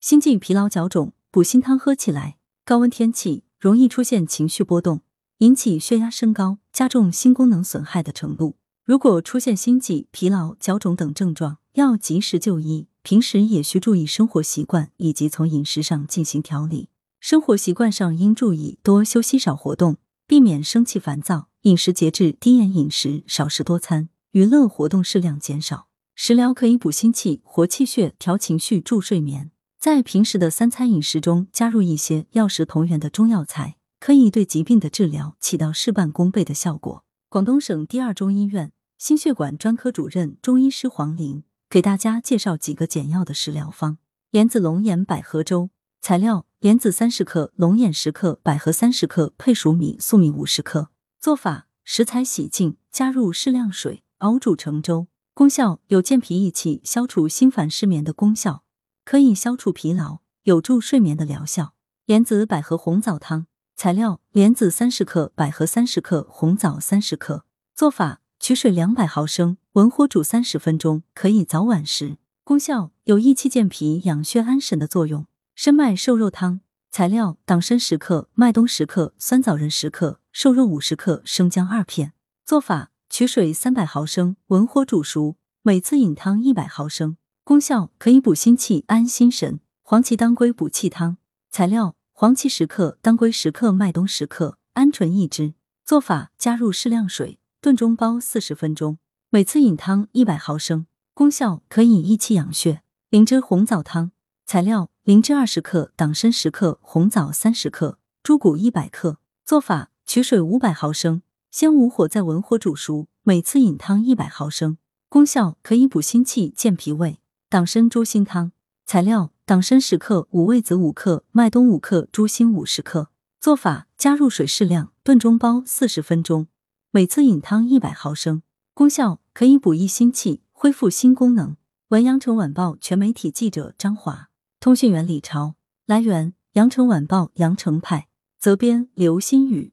心悸、疲劳、脚肿，补心汤喝起来。高温天气容易出现情绪波动，引起血压升高，加重心功能损害的程度。如果出现心悸、疲劳、脚肿等症状，要及时就医。平时也需注意生活习惯，以及从饮食上进行调理。生活习惯上应注意多休息、少活动，避免生气烦躁；饮食节制，低盐饮食，少食多餐；娱乐活动适量减少。食疗可以补心气、活气血、调情绪、助睡眠。在平时的三餐饮食中加入一些药食同源的中药材，可以对疾病的治疗起到事半功倍的效果。广东省第二中医院心血管专科主任中医师黄玲给大家介绍几个简要的食疗方：莲子龙眼百合粥。材料：莲子三十克，龙眼十克，百合三十克，配熟米、粟米五十克。做法：食材洗净，加入适量水，熬煮成粥。功效：有健脾益气、消除心烦失眠的功效，可以消除疲劳，有助睡眠的疗效。莲子百合红枣汤。材料：莲子三十克，百合三十克，红枣三十克。做法：取水两百毫升，文火煮三十分钟，可以早晚食。功效：有益气健脾、养血安神的作用。生麦瘦肉汤材料：党参十克，麦冬十克，酸枣仁十克，瘦肉五十克，生姜二片。做法：取水三百毫升，文火煮熟，每次饮汤一百毫升。功效：可以补心气、安心神。黄芪当归补气汤材料：黄芪十克，当归十克，麦冬十克，鹌鹑一只。做法：加入适量水，炖中煲四十分钟，每次饮汤一百毫升。功效：可以益气养血。灵芝红枣汤材料。灵芝二十克，党参十克，红枣三十克，猪骨一百克。做法：取水五百毫升，先武火再文火煮熟，每次饮汤一百毫升。功效：可以补心气、健脾胃。党参猪心汤材料：党参十克，五味子五克，麦冬五克，猪心五十克。做法：加入水适量，炖中煲四十分钟，每次饮汤一百毫升。功效：可以补益心气，恢复心功能。文阳城晚报全媒体记者张华。通讯员李超，来源：羊城晚报羊城派，责编：刘新宇。